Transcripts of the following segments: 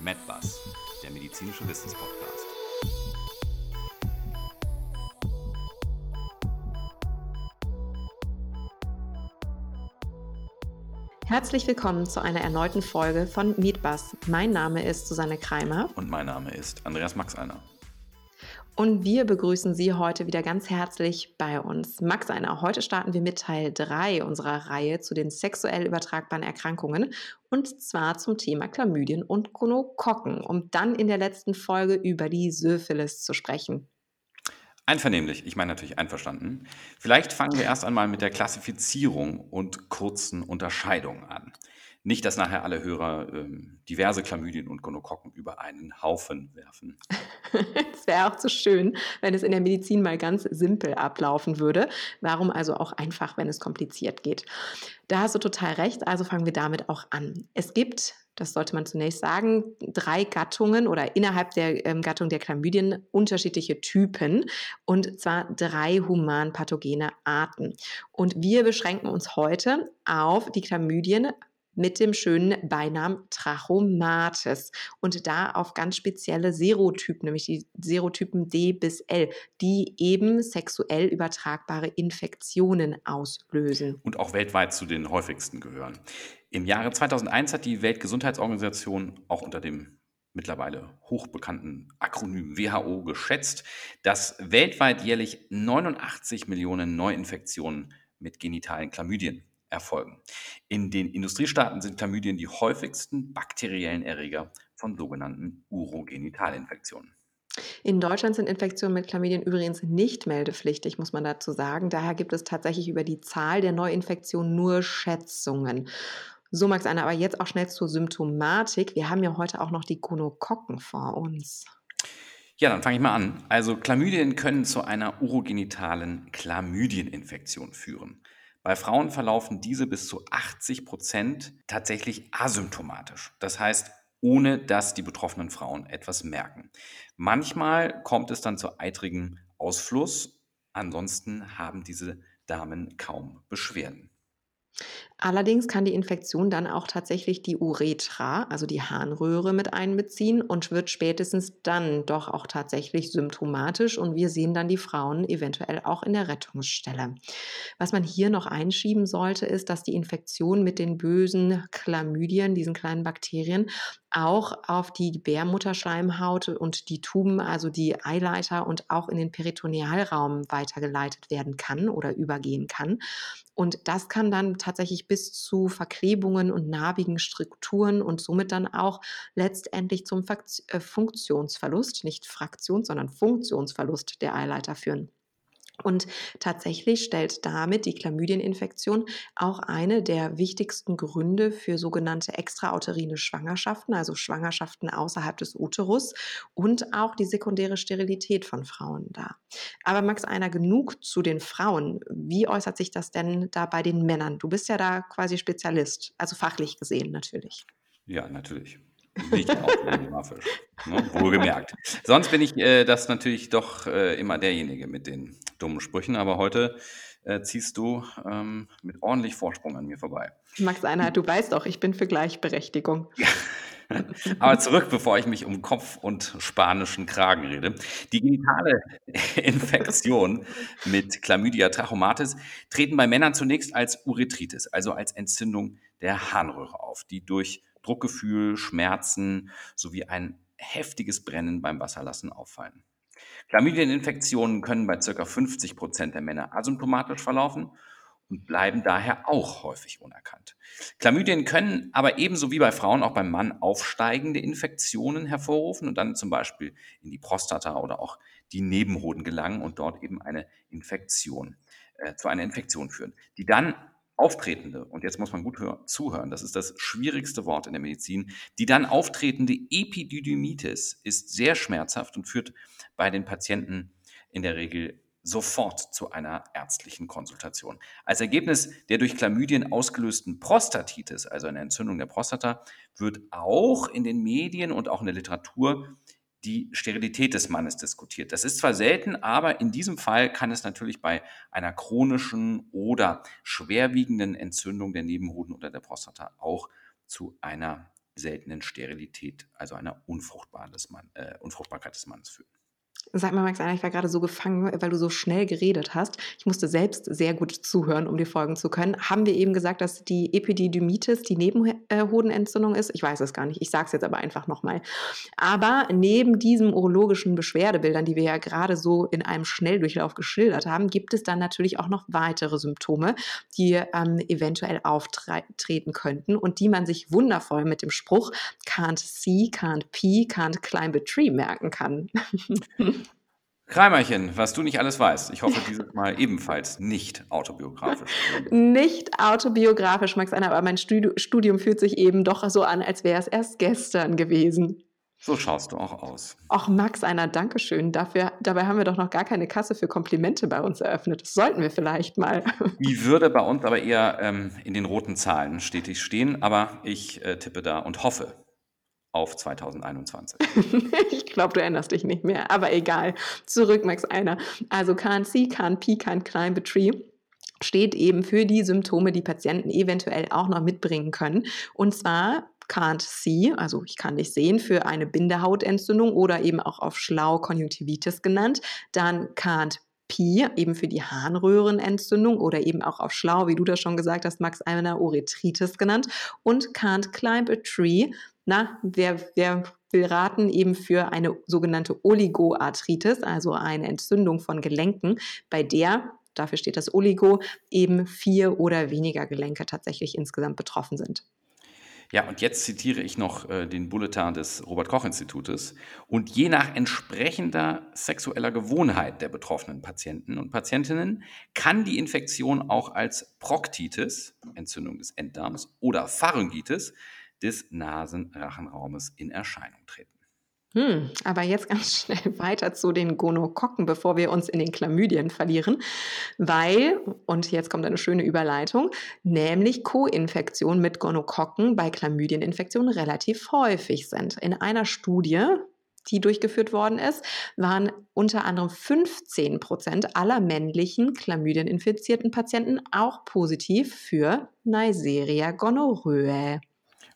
MedBus, der medizinische Wissenspodcast. Herzlich willkommen zu einer erneuten Folge von MeetBus. Mein Name ist Susanne Kreimer. Und mein Name ist Andreas Maxeiner. Und wir begrüßen Sie heute wieder ganz herzlich bei uns. Max Einer, heute starten wir mit Teil 3 unserer Reihe zu den sexuell übertragbaren Erkrankungen und zwar zum Thema Chlamydien und Gonokokken, um dann in der letzten Folge über die Syphilis zu sprechen. Einvernehmlich, ich meine natürlich einverstanden. Vielleicht fangen wir erst einmal mit der Klassifizierung und kurzen Unterscheidungen an. Nicht, dass nachher alle Hörer ähm, diverse Chlamydien und Gonokokken über einen Haufen werfen. Es wäre auch zu schön, wenn es in der Medizin mal ganz simpel ablaufen würde. Warum also auch einfach, wenn es kompliziert geht? Da hast du total recht, also fangen wir damit auch an. Es gibt das sollte man zunächst sagen, drei Gattungen oder innerhalb der ähm, Gattung der Chlamydien unterschiedliche Typen und zwar drei humanpathogene Arten. Und wir beschränken uns heute auf die Chlamydien mit dem schönen Beinamen Trachomatis und da auf ganz spezielle Serotypen, nämlich die Serotypen D bis L, die eben sexuell übertragbare Infektionen auslösen. Und auch weltweit zu den häufigsten gehören. Im Jahre 2001 hat die Weltgesundheitsorganisation auch unter dem mittlerweile hochbekannten Akronym WHO geschätzt, dass weltweit jährlich 89 Millionen Neuinfektionen mit genitalen Chlamydien erfolgen. In den Industriestaaten sind Chlamydien die häufigsten bakteriellen Erreger von sogenannten Urogenitalinfektionen. In Deutschland sind Infektionen mit Chlamydien übrigens nicht meldepflichtig, muss man dazu sagen. Daher gibt es tatsächlich über die Zahl der Neuinfektionen nur Schätzungen. So, Max Anna, aber jetzt auch schnell zur Symptomatik. Wir haben ja heute auch noch die Gonokokken vor uns. Ja, dann fange ich mal an. Also Chlamydien können zu einer urogenitalen Chlamydieninfektion führen. Bei Frauen verlaufen diese bis zu 80 Prozent tatsächlich asymptomatisch. Das heißt, ohne dass die betroffenen Frauen etwas merken. Manchmal kommt es dann zu eitrigen Ausfluss. Ansonsten haben diese Damen kaum Beschwerden. Allerdings kann die Infektion dann auch tatsächlich die Uretra, also die Harnröhre, mit einbeziehen und wird spätestens dann doch auch tatsächlich symptomatisch und wir sehen dann die Frauen eventuell auch in der Rettungsstelle. Was man hier noch einschieben sollte, ist, dass die Infektion mit den bösen Chlamydien, diesen kleinen Bakterien, auch auf die Bärmutterschleimhaut und die Tuben, also die Eileiter und auch in den Peritonealraum weitergeleitet werden kann oder übergehen kann. Und das kann dann tatsächlich bis zu Verklebungen und narbigen Strukturen und somit dann auch letztendlich zum äh, Funktionsverlust, nicht Fraktions, sondern Funktionsverlust der Eileiter führen. Und tatsächlich stellt damit die Chlamydieninfektion auch eine der wichtigsten Gründe für sogenannte extrauterine Schwangerschaften, also Schwangerschaften außerhalb des Uterus und auch die sekundäre Sterilität von Frauen dar. Aber Max, einer genug zu den Frauen. Wie äußert sich das denn da bei den Männern? Du bist ja da quasi Spezialist, also fachlich gesehen natürlich. Ja, natürlich. Nicht auch fotografisch. Ne? Wohlgemerkt. Sonst bin ich äh, das natürlich doch äh, immer derjenige mit den dummen Sprüchen, aber heute äh, ziehst du ähm, mit ordentlich Vorsprung an mir vorbei. Max Einheit, du weißt doch, ich bin für Gleichberechtigung. Aber zurück, bevor ich mich um Kopf und spanischen Kragen rede. Die genitale Infektion mit Chlamydia trachomatis treten bei Männern zunächst als Urethritis, also als Entzündung der Harnröhre auf, die durch Druckgefühl, Schmerzen sowie ein heftiges Brennen beim Wasserlassen auffallen. Chlamydieninfektionen können bei ca. 50 Prozent der Männer asymptomatisch verlaufen und bleiben daher auch häufig unerkannt. Chlamydien können aber ebenso wie bei Frauen auch beim Mann aufsteigende Infektionen hervorrufen und dann zum Beispiel in die Prostata oder auch die Nebenhoden gelangen und dort eben eine Infektion, äh, zu einer Infektion führen, die dann auftretende, und jetzt muss man gut zuhören, das ist das schwierigste Wort in der Medizin, die dann auftretende Epididymitis ist sehr schmerzhaft und führt bei den Patienten in der Regel sofort zu einer ärztlichen Konsultation. Als Ergebnis der durch Chlamydien ausgelösten Prostatitis, also eine Entzündung der Prostata, wird auch in den Medien und auch in der Literatur die Sterilität des Mannes diskutiert. Das ist zwar selten, aber in diesem Fall kann es natürlich bei einer chronischen oder schwerwiegenden Entzündung der Nebenhoden oder der Prostata auch zu einer seltenen Sterilität, also einer Unfruchtbar des Mann, äh, Unfruchtbarkeit des Mannes führen. Sag mal, Max, ich war gerade so gefangen, weil du so schnell geredet hast. Ich musste selbst sehr gut zuhören, um dir folgen zu können. Haben wir eben gesagt, dass die Epididymitis die Nebenhodenentzündung ist? Ich weiß es gar nicht. Ich sage es jetzt aber einfach nochmal. Aber neben diesen urologischen Beschwerdebildern, die wir ja gerade so in einem Schnelldurchlauf geschildert haben, gibt es dann natürlich auch noch weitere Symptome, die ähm, eventuell auftreten könnten und die man sich wundervoll mit dem Spruch can't see, can't pee, can't climb a tree merken kann. Kreimerchen, was du nicht alles weißt. Ich hoffe, dieses Mal ebenfalls nicht autobiografisch. Nicht autobiografisch, Max Anna, aber mein Studium fühlt sich eben doch so an, als wäre es erst gestern gewesen. So schaust du auch aus. Ach, Max einer, Dankeschön. Dafür, dabei haben wir doch noch gar keine Kasse für Komplimente bei uns eröffnet. Das sollten wir vielleicht mal. Die würde bei uns aber eher ähm, in den roten Zahlen stetig stehen, aber ich äh, tippe da und hoffe, auf 2021. ich glaube, du erinnerst dich nicht mehr, aber egal. Zurück, Max Einer. Also KNC, KNP, kein Climb Tree steht eben für die Symptome, die Patienten eventuell auch noch mitbringen können. Und zwar can't see, also ich kann nicht sehen, für eine Bindehautentzündung oder eben auch auf schlau Konjunktivitis genannt. Dann can't Pi, eben für die Harnröhrenentzündung oder eben auch auf schlau, wie du das schon gesagt hast, Max, einer Urethritis genannt. Und can't climb a tree, na, wer, wer will raten, eben für eine sogenannte Oligoarthritis, also eine Entzündung von Gelenken, bei der, dafür steht das Oligo, eben vier oder weniger Gelenke tatsächlich insgesamt betroffen sind. Ja, und jetzt zitiere ich noch äh, den Bulletin des Robert Koch Institutes. Und je nach entsprechender sexueller Gewohnheit der betroffenen Patienten und Patientinnen kann die Infektion auch als Proktitis, Entzündung des Enddarms, oder Pharyngitis, des Nasenrachenraumes in Erscheinung treten. Hm, aber jetzt ganz schnell weiter zu den Gonokokken, bevor wir uns in den Chlamydien verlieren, weil, und jetzt kommt eine schöne Überleitung, nämlich Co-Infektionen mit Gonokokken bei Chlamydieninfektionen relativ häufig sind. In einer Studie, die durchgeführt worden ist, waren unter anderem 15 Prozent aller männlichen Chlamydieninfizierten Patienten auch positiv für Neisseria gonorrhoeae.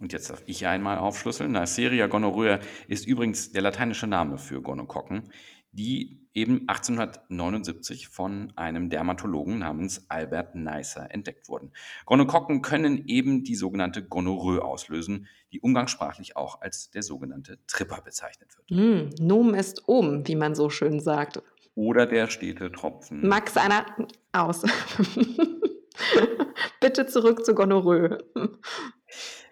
Und jetzt darf ich einmal aufschlüsseln. Neisseria gonorrhoeae ist übrigens der lateinische Name für Gonokokken, die eben 1879 von einem Dermatologen namens Albert Neisser entdeckt wurden. Gonokokken können eben die sogenannte Gonorrhoe auslösen, die umgangssprachlich auch als der sogenannte Tripper bezeichnet wird. Mm, Nomen ist um, wie man so schön sagt. Oder der stete Tropfen. Max einer aus. Bitte zurück zu Gonorrhoe.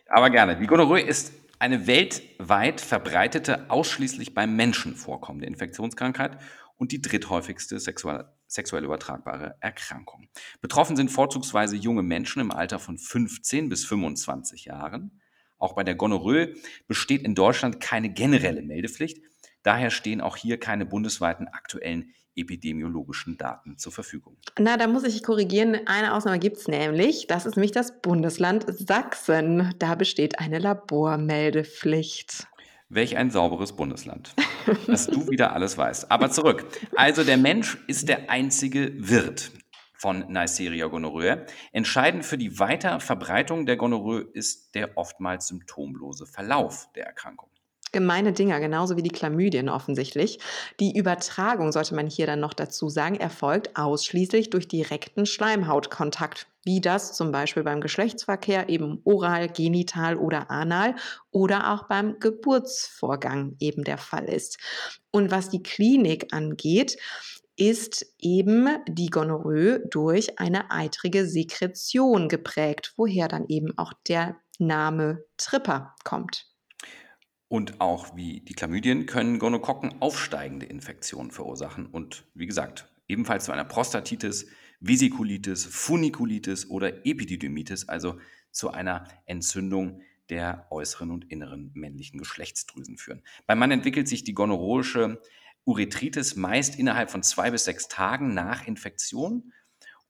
Aber gerne. Die Gonorrhoe ist eine weltweit verbreitete, ausschließlich beim Menschen vorkommende Infektionskrankheit und die dritthäufigste sexuell, sexuell übertragbare Erkrankung. Betroffen sind vorzugsweise junge Menschen im Alter von 15 bis 25 Jahren. Auch bei der Gonorrhoe besteht in Deutschland keine generelle Meldepflicht. Daher stehen auch hier keine bundesweiten aktuellen epidemiologischen Daten zur Verfügung. Na, da muss ich korrigieren. Eine Ausnahme gibt es nämlich. Das ist nämlich das Bundesland Sachsen. Da besteht eine Labormeldepflicht. Welch ein sauberes Bundesland. Dass du wieder alles weißt. Aber zurück. Also der Mensch ist der einzige Wirt von Neisseria gonorrhoeae. Entscheidend für die Weiterverbreitung der Gonorrhoe ist der oftmals symptomlose Verlauf der Erkrankung gemeine Dinger, genauso wie die Chlamydien offensichtlich. Die Übertragung, sollte man hier dann noch dazu sagen, erfolgt ausschließlich durch direkten Schleimhautkontakt, wie das zum Beispiel beim Geschlechtsverkehr eben oral, genital oder anal oder auch beim Geburtsvorgang eben der Fall ist. Und was die Klinik angeht, ist eben die Gonorrhoe durch eine eitrige Sekretion geprägt, woher dann eben auch der Name Tripper kommt. Und auch wie die Chlamydien können Gonokokken aufsteigende Infektionen verursachen und wie gesagt, ebenfalls zu einer Prostatitis, Vesikulitis, Funikulitis oder Epididymitis, also zu einer Entzündung der äußeren und inneren männlichen Geschlechtsdrüsen führen. Beim Mann entwickelt sich die gonorrhoische Urethritis meist innerhalb von zwei bis sechs Tagen nach Infektion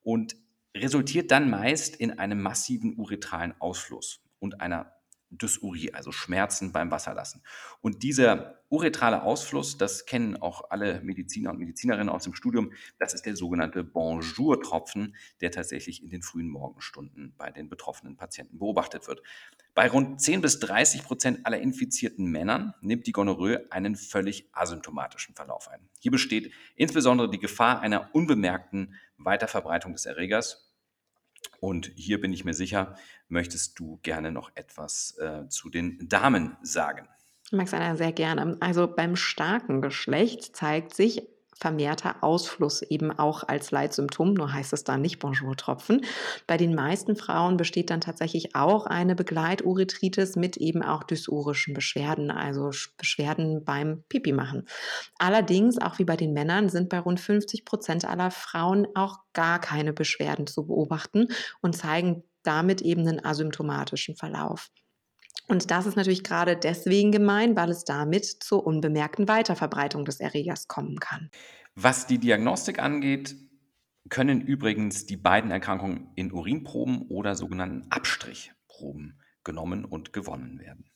und resultiert dann meist in einem massiven uretralen Ausfluss und einer Dysurie, also Schmerzen beim Wasserlassen. Und dieser uretrale Ausfluss, das kennen auch alle Mediziner und Medizinerinnen aus dem Studium, das ist der sogenannte Bonjour-Tropfen, der tatsächlich in den frühen Morgenstunden bei den betroffenen Patienten beobachtet wird. Bei rund 10 bis 30 Prozent aller infizierten Männern nimmt die Gonorrhoe einen völlig asymptomatischen Verlauf ein. Hier besteht insbesondere die Gefahr einer unbemerkten Weiterverbreitung des Erregers und hier bin ich mir sicher, möchtest du gerne noch etwas äh, zu den Damen sagen. Max Anna, sehr gerne. Also beim starken Geschlecht zeigt sich vermehrter Ausfluss eben auch als Leitsymptom, nur heißt es da nicht Bonjour-Tropfen. Bei den meisten Frauen besteht dann tatsächlich auch eine Begleituretritis mit eben auch dysurischen Beschwerden, also Beschwerden beim Pipi machen. Allerdings, auch wie bei den Männern, sind bei rund 50 Prozent aller Frauen auch gar keine Beschwerden zu beobachten und zeigen damit eben einen asymptomatischen Verlauf. Und das ist natürlich gerade deswegen gemein, weil es damit zur unbemerkten Weiterverbreitung des Erregers kommen kann. Was die Diagnostik angeht, können übrigens die beiden Erkrankungen in Urinproben oder sogenannten Abstrichproben genommen und gewonnen werden.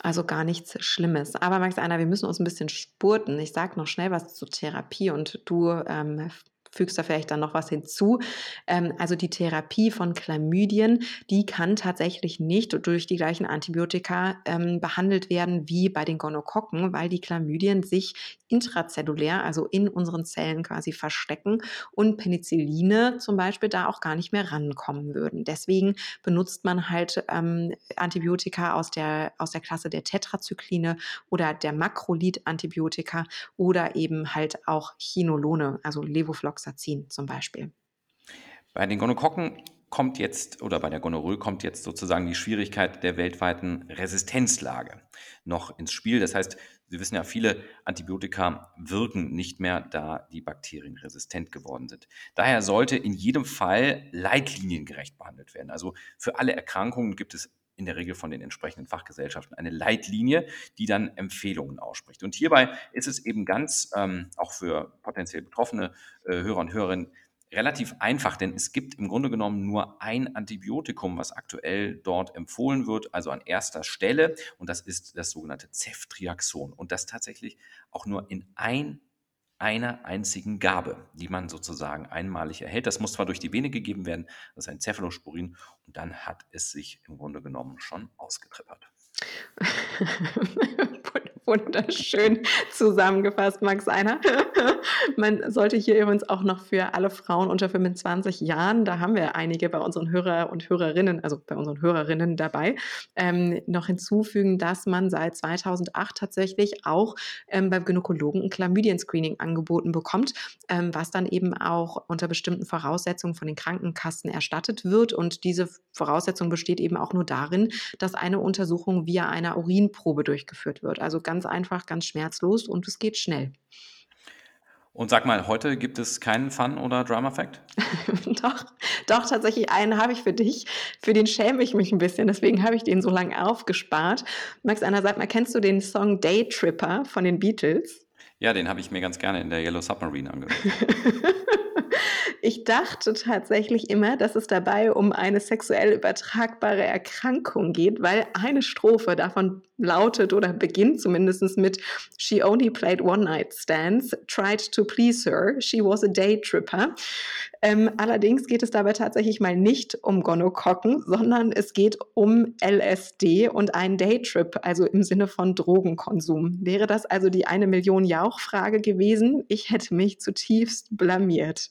Also gar nichts Schlimmes. Aber Max Einer, wir müssen uns ein bisschen spurten. Ich sage noch schnell was zur Therapie und du ähm, fügst da vielleicht dann noch was hinzu. Ähm, also die Therapie von Chlamydien, die kann tatsächlich nicht durch die gleichen Antibiotika ähm, behandelt werden wie bei den Gonokokken, weil die Chlamydien sich intrazellulär, also in unseren Zellen quasi verstecken und Penicilline zum Beispiel da auch gar nicht mehr rankommen würden. Deswegen benutzt man halt ähm, Antibiotika aus der, aus der Klasse der Tetrazykline oder der Makrolid-Antibiotika oder eben halt auch Chinolone, also Levofloxacin zum Beispiel. Bei den Gonokokken kommt jetzt, oder bei der Gonorrhoe kommt jetzt sozusagen die Schwierigkeit der weltweiten Resistenzlage noch ins Spiel. Das heißt, Sie wissen ja, viele Antibiotika wirken nicht mehr, da die Bakterien resistent geworden sind. Daher sollte in jedem Fall leitliniengerecht behandelt werden. Also für alle Erkrankungen gibt es in der Regel von den entsprechenden Fachgesellschaften eine Leitlinie, die dann Empfehlungen ausspricht. Und hierbei ist es eben ganz, ähm, auch für potenziell betroffene äh, Hörer und Hörerinnen, relativ einfach, denn es gibt im Grunde genommen nur ein Antibiotikum, was aktuell dort empfohlen wird, also an erster Stelle, und das ist das sogenannte Ceftriaxon. Und das tatsächlich auch nur in ein, einer einzigen Gabe, die man sozusagen einmalig erhält. Das muss zwar durch die Vene gegeben werden, das ist ein Cephalosporin, und dann hat es sich im Grunde genommen schon ausgetrippert. Wunderschön zusammengefasst, Max Einer. Man sollte hier übrigens auch noch für alle Frauen unter 25 Jahren, da haben wir einige bei unseren Hörer und Hörerinnen, also bei unseren Hörerinnen dabei, ähm, noch hinzufügen, dass man seit 2008 tatsächlich auch ähm, beim Gynäkologen ein Chlamydien-Screening angeboten bekommt, ähm, was dann eben auch unter bestimmten Voraussetzungen von den Krankenkassen erstattet wird. Und diese Voraussetzung besteht eben auch nur darin, dass eine Untersuchung via einer Urinprobe durchgeführt wird. Also ganz einfach, ganz schmerzlos und es geht schnell. Und sag mal, heute gibt es keinen Fun- oder Drama-Fact? doch, doch, tatsächlich einen habe ich für dich. Für den schäme ich mich ein bisschen, deswegen habe ich den so lange aufgespart. Max, sag mal, kennst du den Song Day Tripper von den Beatles? Ja, den habe ich mir ganz gerne in der Yellow Submarine angehört. Ich dachte tatsächlich immer, dass es dabei um eine sexuell übertragbare Erkrankung geht, weil eine Strophe davon lautet oder beginnt zumindest mit She only played one night stands, tried to please her, she was a day tripper. Ähm, allerdings geht es dabei tatsächlich mal nicht um Gonokokken, sondern es geht um LSD und einen Daytrip, also im Sinne von Drogenkonsum. Wäre das also die eine Million Jauch-Frage gewesen? Ich hätte mich zutiefst blamiert.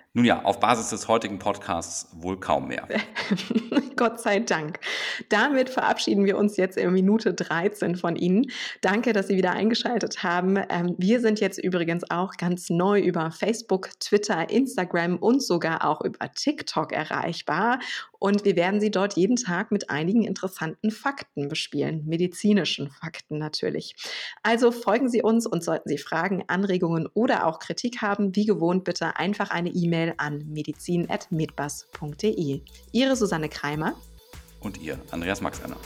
Nun ja, auf Basis des heutigen Podcasts wohl kaum mehr. Gott sei Dank. Damit verabschieden wir uns jetzt in Minute 13 von Ihnen. Danke, dass Sie wieder eingeschaltet haben. Ähm, wir sind jetzt übrigens auch ganz neu über Facebook, Twitter, Instagram und sogar auch über TikTok erreichbar. Und wir werden Sie dort jeden Tag mit einigen interessanten Fakten bespielen, medizinischen Fakten natürlich. Also folgen Sie uns und sollten Sie Fragen, Anregungen oder auch Kritik haben, wie gewohnt bitte einfach eine E-Mail an medizin.medbus.de. Ihre Susanne Kreimer und ihr, Andreas Maxeiner.